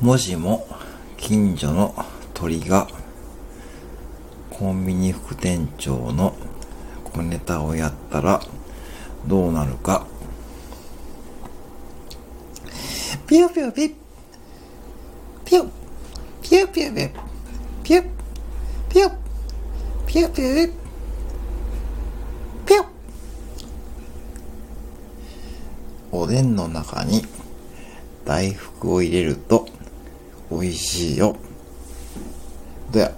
もしも近所の鳥がコンビニ副店長の小ネタをやったらどうなるか。ピヨピヨピッピヨピヨピヨピヨピヨピヨピヨピヨピヨおでんの中に大福を入れると美味しいよ。では